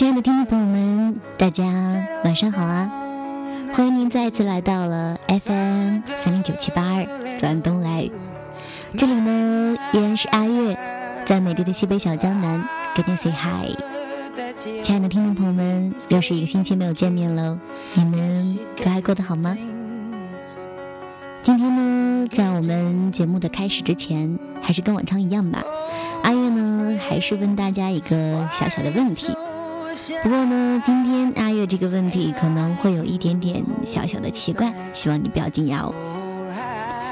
亲爱的听众朋友们，大家晚上好啊！欢迎您再次来到了 FM 三零九七八二左岸东来，这里呢依然是阿月，在美丽的西北小江南跟您 say hi。亲爱的听众朋友们，又是一个星期没有见面了，你们都还过得好吗？今天呢，在我们节目的开始之前，还是跟往常一样吧。阿月呢，还是问大家一个小小的问题。不过呢，今天阿月这个问题可能会有一点点小小的奇怪，希望你不要惊讶哦。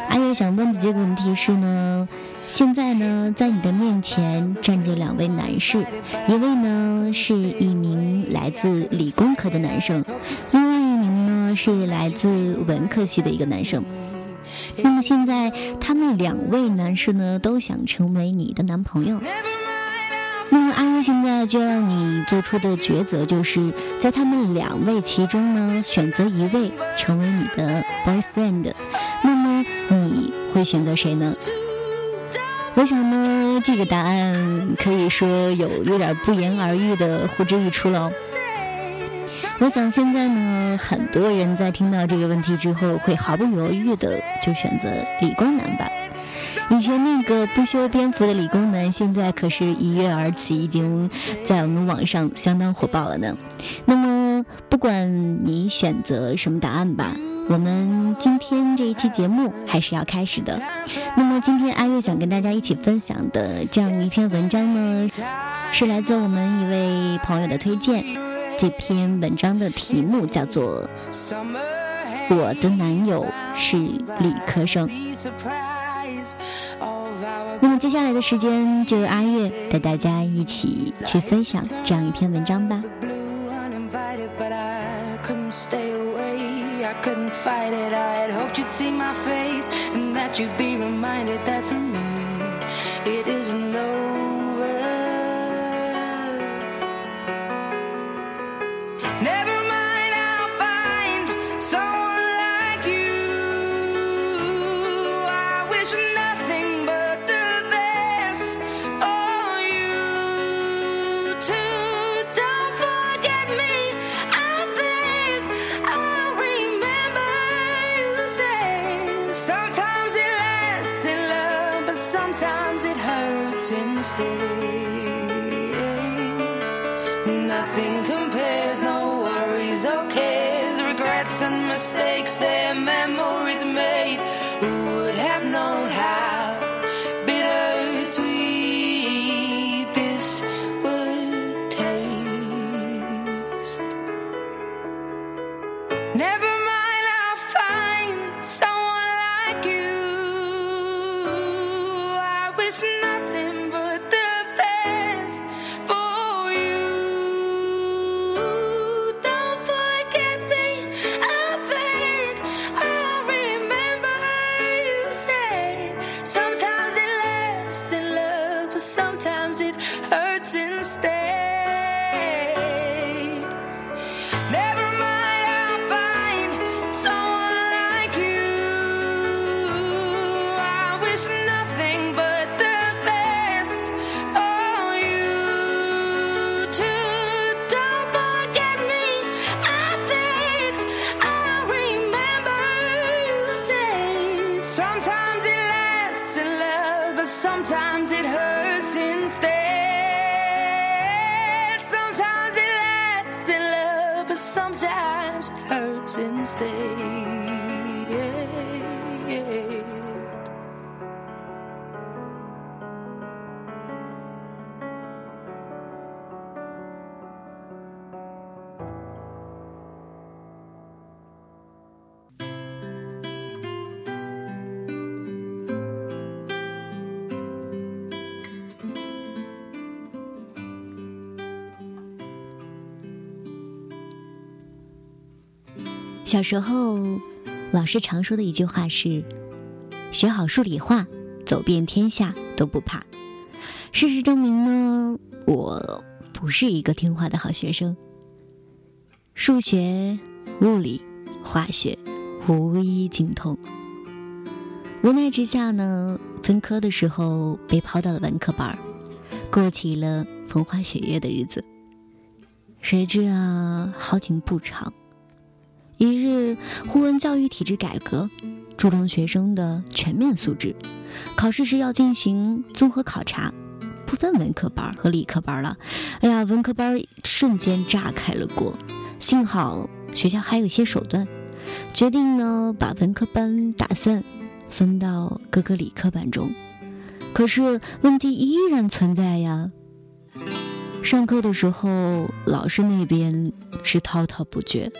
阿月想问的这个问题是呢，现在呢，在你的面前站着两位男士，一位呢是一名来自理工科的男生，另外一名呢是来自文科系的一个男生。那么现在，他们两位男士呢，都想成为你的男朋友。阿姨现在就让你做出的抉择，就是在他们两位其中呢，选择一位成为你的 boyfriend。那么你会选择谁呢？我想呢，这个答案可以说有有点不言而喻的呼之欲出了。我想现在呢，很多人在听到这个问题之后，会毫不犹豫的就选择理工男吧。以前那个不修边幅的理工男，现在可是一跃而起，已经在我们网上相当火爆了呢。那么，不管你选择什么答案吧，我们今天这一期节目还是要开始的。那么，今天阿月想跟大家一起分享的这样一篇文章呢，是来自我们一位朋友的推荐。这篇文章的题目叫做《我的男友是理科生》。那么接下来的时间，就由阿月带大家一起去分享这样一篇文章吧。小时候，老师常说的一句话是：“学好数理化，走遍天下都不怕。”事实证明呢，我不是一个听话的好学生。数学、物理、化学，无一精通。无奈之下呢，分科的时候被抛到了文科班儿，过起了风花雪月的日子。谁知啊，好景不长。一日，忽闻教育体制改革，注重学生的全面素质，考试时要进行综合考察，不分文科班和理科班了。哎呀，文科班瞬间炸开了锅。幸好学校还有一些手段，决定呢把文科班打散，分到各个理科班中。可是问题依然存在呀。上课的时候，老师那边是滔滔不绝，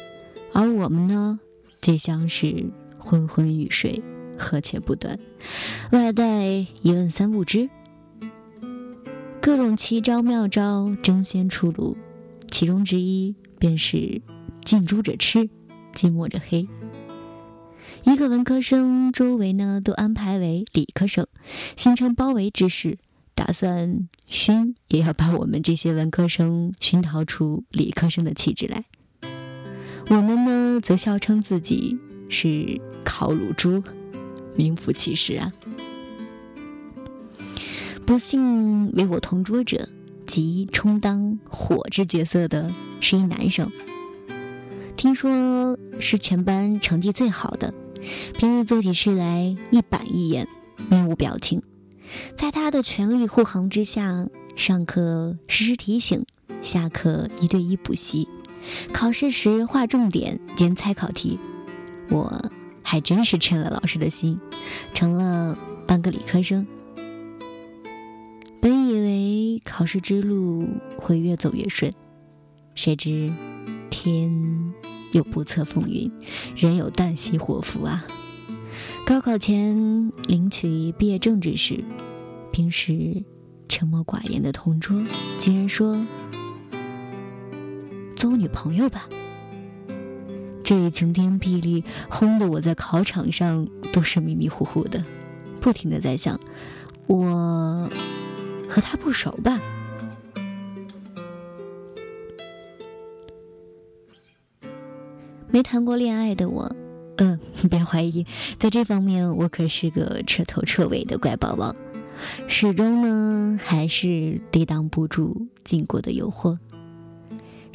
而我们呢，就像是昏昏欲睡，呵欠不断，外带一问三不知，各种奇招妙招争先出炉，其中之一便是近朱者赤，近墨者黑。一个文科生周围呢都安排为理科生，形成包围之势。打算熏，也要把我们这些文科生熏陶出理科生的气质来。我们呢，则笑称自己是烤乳猪，名副其实啊。不幸为我同桌者，即充当火之角色的是一男生，听说是全班成绩最好的，平日做起事来一板一眼，面无表情。在他的全力护航之下，上课时时提醒，下课一对一补习，考试时划重点兼猜考题。我还真是趁了老师的心，成了半个理科生。本以为考试之路会越走越顺，谁知天有不测风云，人有旦夕祸福啊！高考前领取毕业证之时，平时沉默寡言的同桌竟然说：“做我女朋友吧。”这一晴天霹雳，轰得我在考场上都是迷迷糊糊的，不停的在想：我和他不熟吧？没谈过恋爱的我。嗯，别怀疑，在这方面我可是个彻头彻尾的乖宝宝，始终呢还是抵挡不住禁果的诱惑。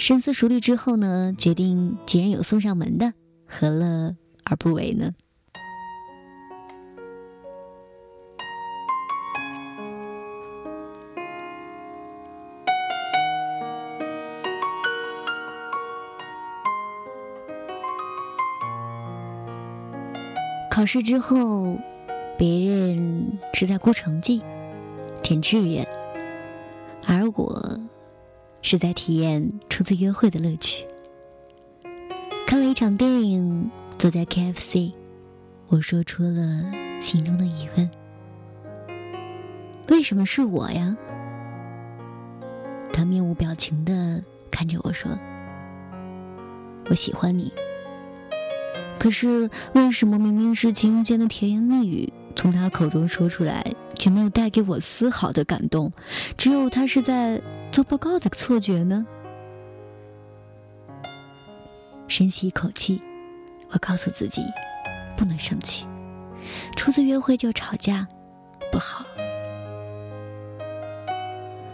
深思熟虑之后呢，决定既然有送上门的，何乐而不为呢？考试之后，别人是在估成绩、填志愿，而我是在体验初次约会的乐趣。看了一场电影，坐在 KFC，我说出了心中的疑问：为什么是我呀？他面无表情的看着我说：“我喜欢你。”可是为什么明明是情人间的甜言蜜语，从他口中说出来，却没有带给我丝毫的感动？只有他是在做报告的错觉呢？深吸一口气，我告诉自己，不能生气，初次约会就吵架，不好。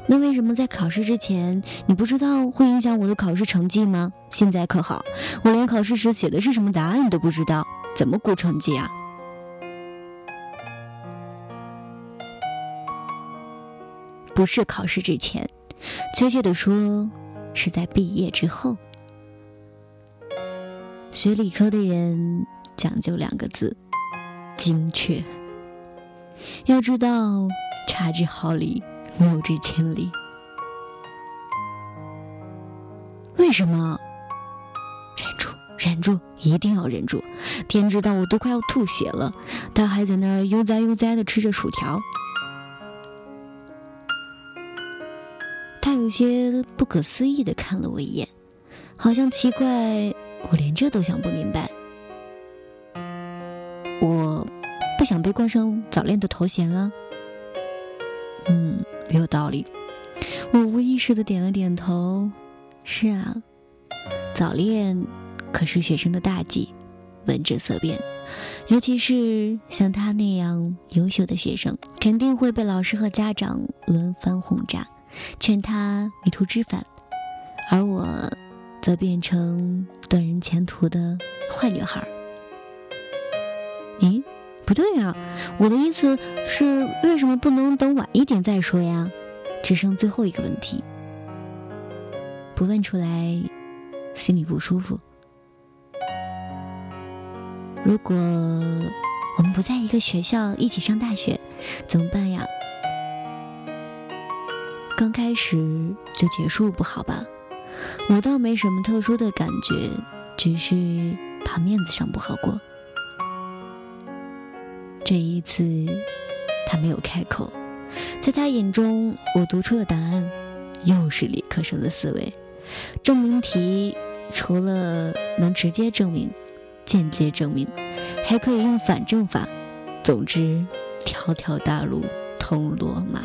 那为什么在考试之前你不知道会影响我的考试成绩吗？现在可好，我连考试时写的是什么答案都不知道，怎么估成绩啊？不是考试之前，确切的说，是在毕业之后。学理科的人讲究两个字：精确。要知道，差之毫厘。谬之千里。为什么？忍住，忍住，一定要忍住！天知道我都快要吐血了，他还在那儿悠哉悠哉的吃着薯条。有些不可思议的看了我一眼，好像奇怪我连这都想不明白。我不想被冠上早恋的头衔了。嗯。没有道理，我无意识的点了点头。是啊，早恋可是学生的大忌，闻者色变。尤其是像他那样优秀的学生，肯定会被老师和家长轮番轰炸，劝他迷途知返。而我则变成断人前途的坏女孩。咦，不对呀，我的意思是，为什么不能等晚一点再说呀？只剩最后一个问题，不问出来，心里不舒服。如果我们不在一个学校一起上大学，怎么办呀？刚开始就结束不好吧？我倒没什么特殊的感觉，只是怕面子上不好过。这一次，他没有开口。在他眼中，我读出了答案，又是理科生的思维。证明题除了能直接证明、间接证明，还可以用反证法。总之，条条大路通罗马。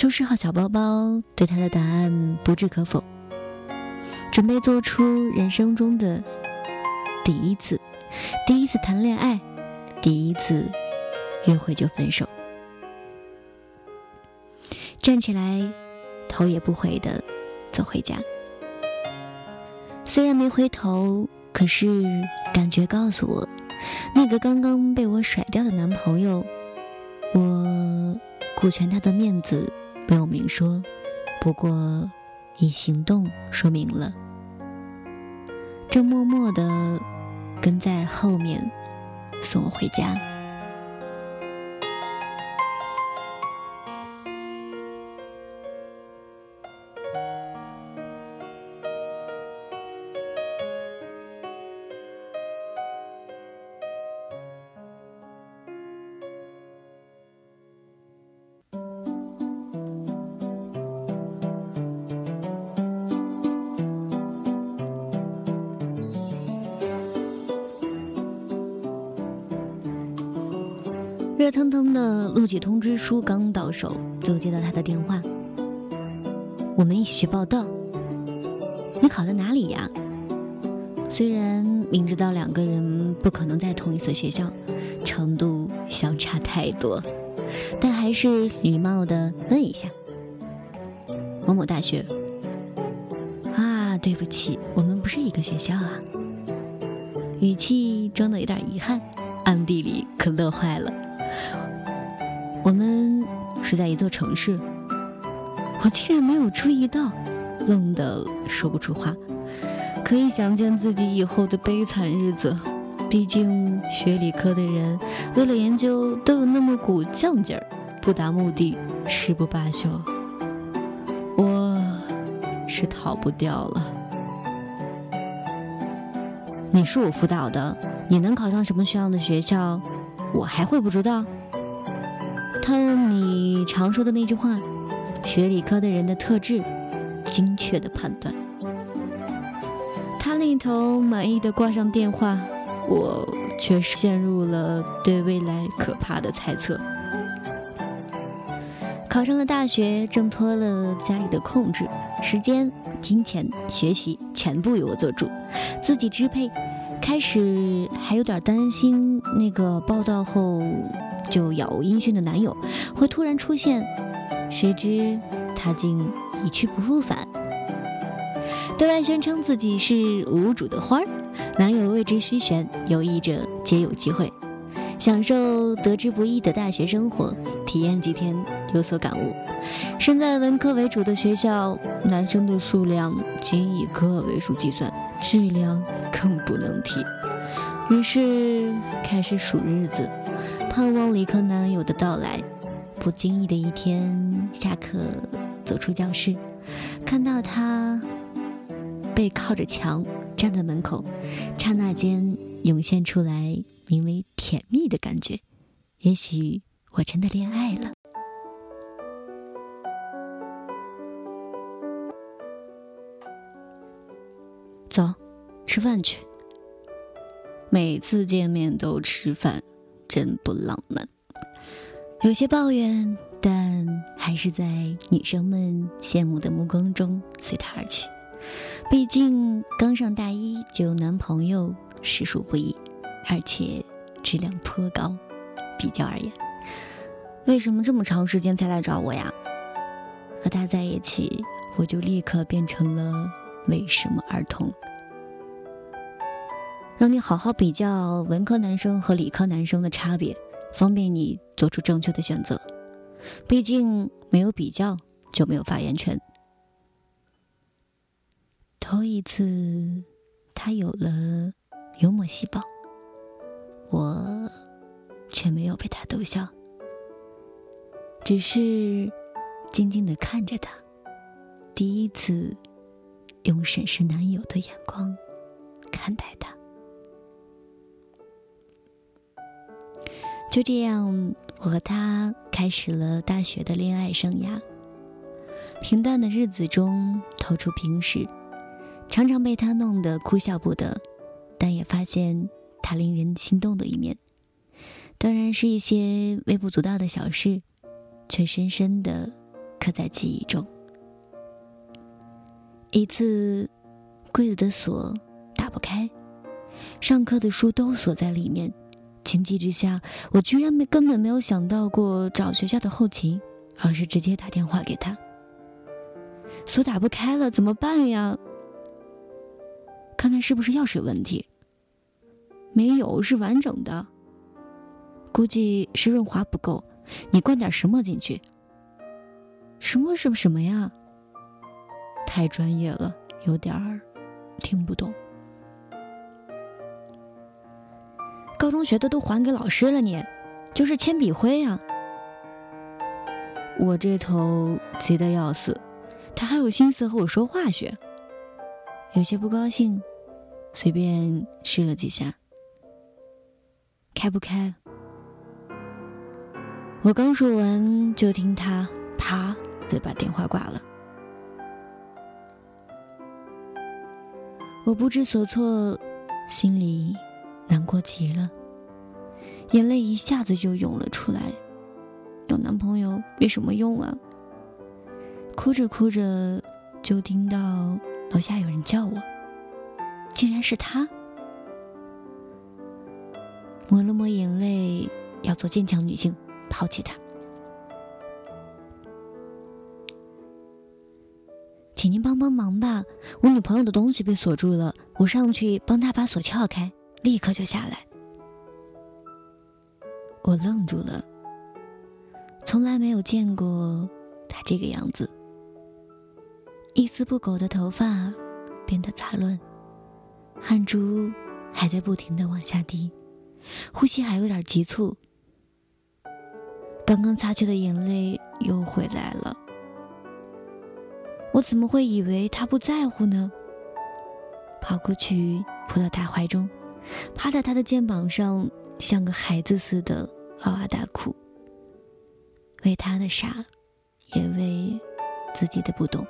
收拾好小包包，对他的答案不置可否，准备做出人生中的第一次，第一次谈恋爱，第一次约会就分手。站起来，头也不回的走回家。虽然没回头，可是感觉告诉我，那个刚刚被我甩掉的男朋友，我顾全他的面子。没有明说，不过以行动说明了。正默默的跟在后面送我回家。热腾腾的录取通知书刚到手，就接到他的电话。我们一起去报道。你考的哪里呀？虽然明知道两个人不可能在同一所学校，程度相差太多，但还是礼貌的问一下。某某大学。啊，对不起，我们不是一个学校啊。语气装的有点遗憾，暗地里可乐坏了。我们是在一座城市，我竟然没有注意到，愣得说不出话。可以想见自己以后的悲惨日子。毕竟学理科的人，为了研究都有那么股犟劲儿，不达目的誓不罢休。我是逃不掉了。你是我辅导的，你能考上什么学校的学校，我还会不知道？套用你常说的那句话，学理科的人的特质，精确的判断。他另一头满意的挂上电话，我却是陷入了对未来可怕的猜测。考上了大学，挣脱了家里的控制，时间、金钱、学习全部由我做主，自己支配。开始还有点担心，那个报道后就杳无音讯的男友会突然出现，谁知他竟一去不复返。对外宣称自己是无主的花儿，男友为之虚悬，有意者皆有机会，享受得之不易的大学生活，体验几天有所感悟。身在文科为主的学校，男生的数量仅以个位数计算。质量更不能提，于是开始数日子，盼望理科男友的到来。不经意的一天，下课走出教室，看到他背靠着墙站在门口，刹那间涌现出来名为甜蜜的感觉。也许我真的恋爱了。走，吃饭去。每次见面都吃饭，真不浪漫。有些抱怨，但还是在女生们羡慕的目光中随他而去。毕竟刚上大一就有男朋友，实属不易，而且质量颇高。比较而言，为什么这么长时间才来找我呀？和他在一起，我就立刻变成了为什么儿童。让你好好比较文科男生和理科男生的差别，方便你做出正确的选择。毕竟没有比较就没有发言权。头一次，他有了幽默细胞，我却没有被他逗笑，只是静静的看着他。第一次，用审视男友的眼光看待他。就这样，我和他开始了大学的恋爱生涯。平淡的日子中透出平实，常常被他弄得哭笑不得，但也发现他令人心动的一面。当然是一些微不足道的小事，却深深的刻在记忆中。一次，柜子的锁打不开，上课的书都锁在里面。情急之下，我居然没根本没有想到过找学校的后勤，而是直接打电话给他。锁打不开了，怎么办呀？看看是不是钥匙有问题。没有，是完整的。估计是润滑不够，你灌点什么进去？什么什么什么呀？太专业了，有点儿听不懂。高中学的都还给老师了，你就是铅笔灰呀！我这头急得要死，他还有心思和我说化学，有些不高兴，随便试了几下，开不开。我刚说完，就听他啪就把电话挂了。我不知所措，心里。难过极了，眼泪一下子就涌了出来。有男朋友有什么用啊？哭着哭着，就听到楼下有人叫我，竟然是他。抹了抹眼泪，要做坚强女性，抛弃他。请您帮帮忙吧，我女朋友的东西被锁住了，我上去帮她把锁撬开。立刻就下来，我愣住了。从来没有见过他这个样子，一丝不苟的头发变得杂乱，汗珠还在不停的往下滴，呼吸还有点急促。刚刚擦去的眼泪又回来了，我怎么会以为他不在乎呢？跑过去扑到他怀中。趴在他的肩膀上，像个孩子似的哇哇大哭，为他的傻，也为自己的不懂。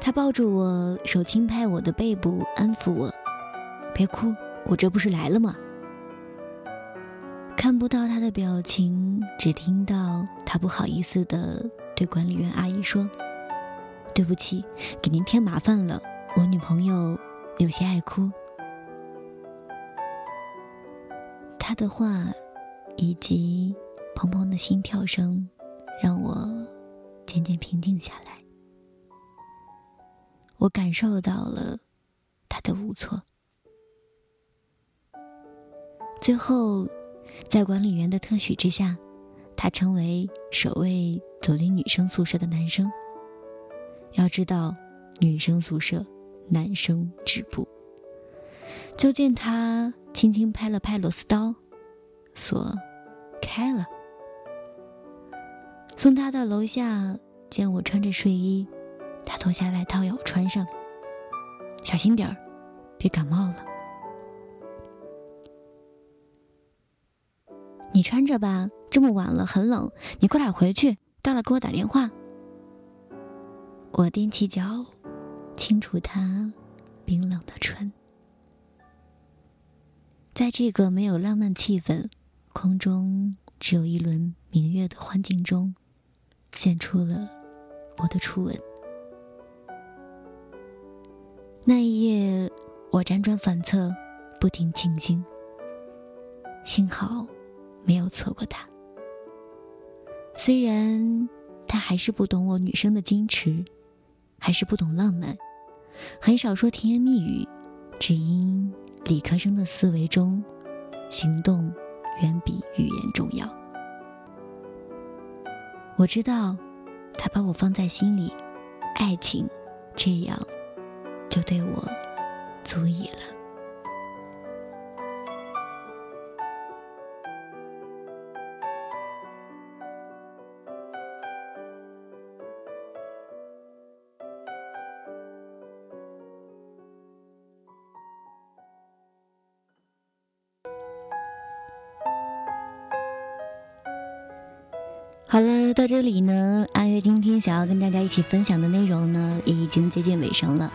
他抱住我，手轻拍我的背部，安抚我：“别哭，我这不是来了吗？”看不到他的表情，只听到他不好意思的对管理员阿姨说：“对不起，给您添麻烦了。”我女朋友有些爱哭，他的话以及砰砰的心跳声，让我渐渐平静下来。我感受到了他的无措。最后，在管理员的特许之下，他成为首位走进女生宿舍的男生。要知道，女生宿舍。男生止步，就见他轻轻拍了拍螺丝刀，锁开了。送他到楼下，见我穿着睡衣，他脱下外套要我穿上，小心点儿，别感冒了。你穿着吧，这么晚了很冷，你快点回去，到了给我打电话。我踮起脚。轻触他冰冷的唇，在这个没有浪漫气氛、空中只有一轮明月的幻境中，献出了我的初吻。那一夜，我辗转反侧，不停庆幸，幸好没有错过他。虽然他还是不懂我女生的矜持，还是不懂浪漫，很少说甜言蜜语，只因理科生的思维中，行动远比语言重要。我知道，他把我放在心里，爱情，这样，就对我足矣了。好了，到这里呢，阿月今天想要跟大家一起分享的内容呢，也已经接近尾声了。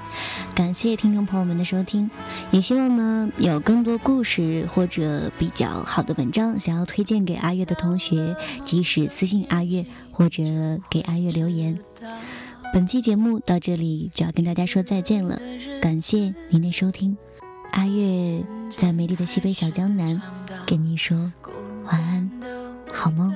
感谢听众朋友们的收听，也希望呢有更多故事或者比较好的文章想要推荐给阿月的同学，及时私信阿月或者给阿月留言。本期节目到这里就要跟大家说再见了，感谢您的收听，阿月在美丽的西北小江南跟您说晚安，好梦。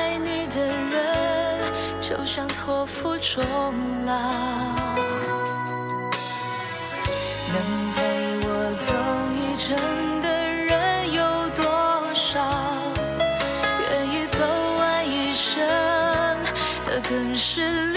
就像托付终老。能陪我走一程的人有多少？愿意走完一生的更是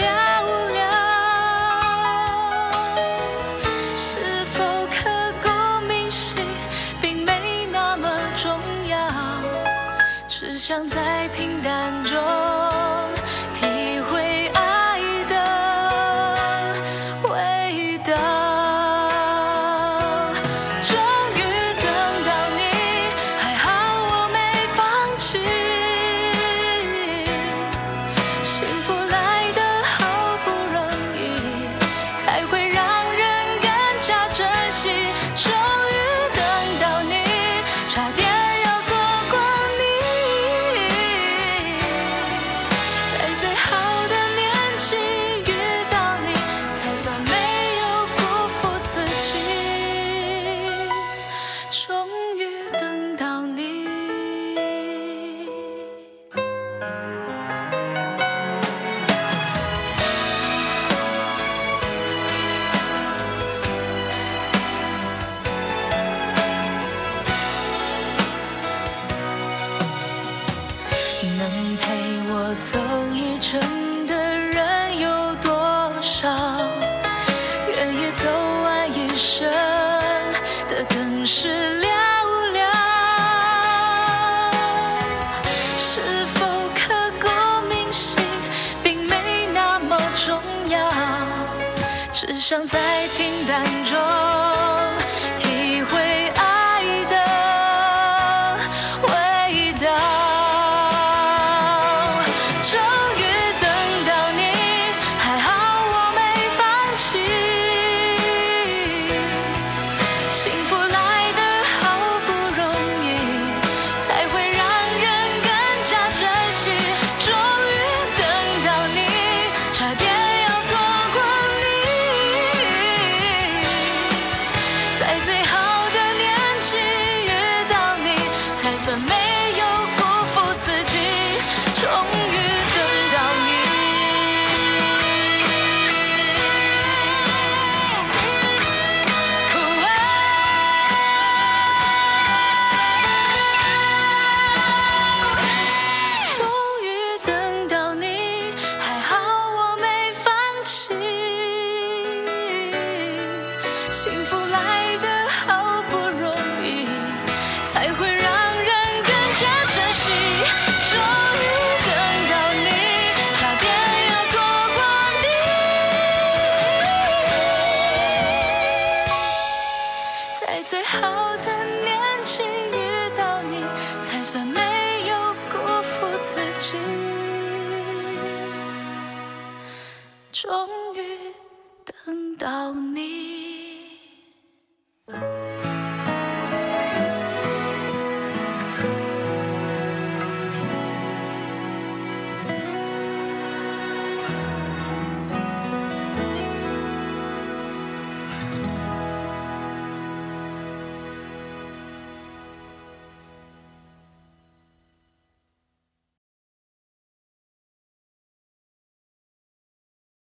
在